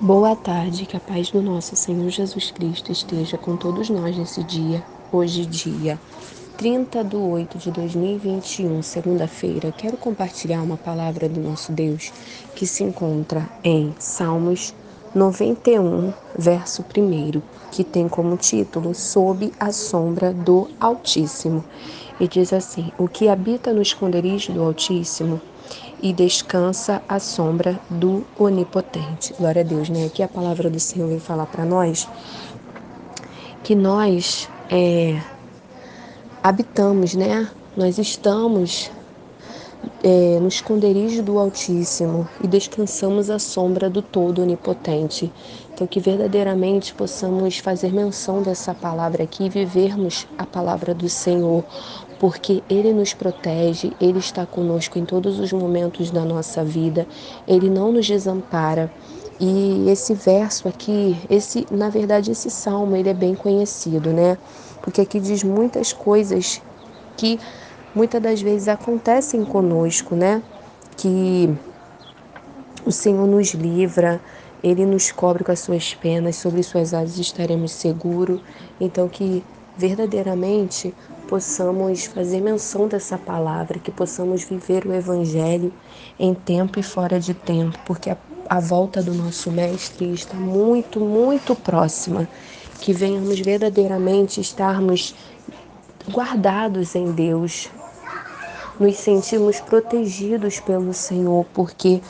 Boa tarde, que a paz do nosso Senhor Jesus Cristo esteja com todos nós nesse dia, hoje, dia 30 de 8 de 2021, segunda-feira. Quero compartilhar uma palavra do nosso Deus que se encontra em Salmos 91, verso 1, que tem como título Sob a sombra do Altíssimo. E diz assim: O que habita no esconderijo do Altíssimo e descansa à sombra do Onipotente. Glória a Deus, né? Aqui a palavra do Senhor vem falar para nós que nós é, habitamos, né? Nós estamos é, no esconderijo do Altíssimo e descansamos à sombra do Todo Onipotente. Então, que verdadeiramente possamos fazer menção dessa palavra aqui e vivermos a palavra do Senhor, porque Ele nos protege, Ele está conosco em todos os momentos da nossa vida, Ele não nos desampara. E esse verso aqui, esse, na verdade, esse salmo, ele é bem conhecido, né? Porque aqui diz muitas coisas que muitas das vezes acontecem conosco, né? Que o Senhor nos livra, ele nos cobre com as suas penas, sobre suas asas estaremos seguros. Então, que verdadeiramente possamos fazer menção dessa palavra, que possamos viver o Evangelho em tempo e fora de tempo, porque a, a volta do nosso Mestre está muito, muito próxima. Que venhamos verdadeiramente estarmos guardados em Deus, nos sentimos protegidos pelo Senhor, porque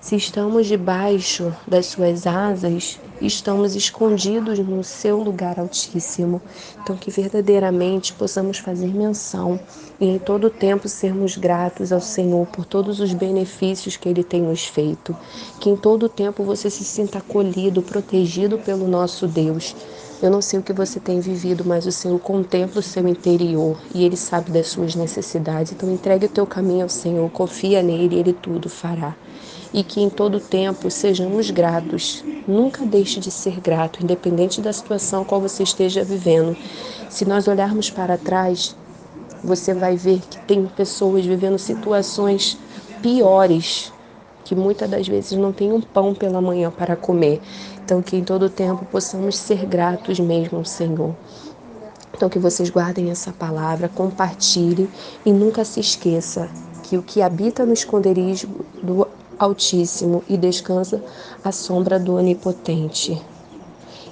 se estamos debaixo das suas asas, estamos escondidos no seu lugar altíssimo. Então, que verdadeiramente possamos fazer menção e em todo tempo sermos gratos ao Senhor por todos os benefícios que Ele tem nos feito. Que em todo tempo você se sinta acolhido, protegido pelo nosso Deus. Eu não sei o que você tem vivido, mas o Senhor contempla o seu interior e Ele sabe das suas necessidades. Então, entregue o teu caminho ao Senhor, confia nele Ele tudo fará e que em todo tempo sejamos gratos. Nunca deixe de ser grato, independente da situação qual você esteja vivendo. Se nós olharmos para trás, você vai ver que tem pessoas vivendo situações piores, que muitas das vezes não tem um pão pela manhã para comer. Então, que em todo tempo possamos ser gratos mesmo ao Senhor. Então, que vocês guardem essa palavra, compartilhem e nunca se esqueça que o que habita no esconderijo do Altíssimo e descansa à sombra do Onipotente.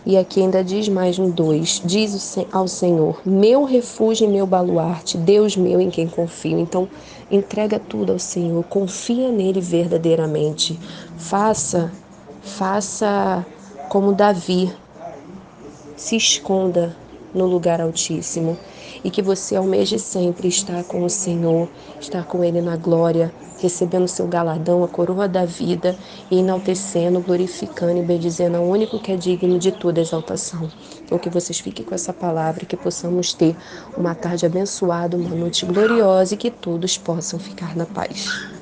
E aqui ainda diz mais um dois: diz ao Senhor, meu refúgio e meu baluarte, Deus meu em quem confio. Então, entrega tudo ao Senhor, confia nele verdadeiramente. Faça, faça como Davi, se esconda no lugar altíssimo e que você almeje sempre estar com o Senhor, estar com Ele na glória, recebendo seu galardão, a coroa da vida e enaltecendo, glorificando e bendizendo ao único que é digno de toda exaltação. Então que vocês fiquem com essa palavra que possamos ter uma tarde abençoada, uma noite gloriosa e que todos possam ficar na paz.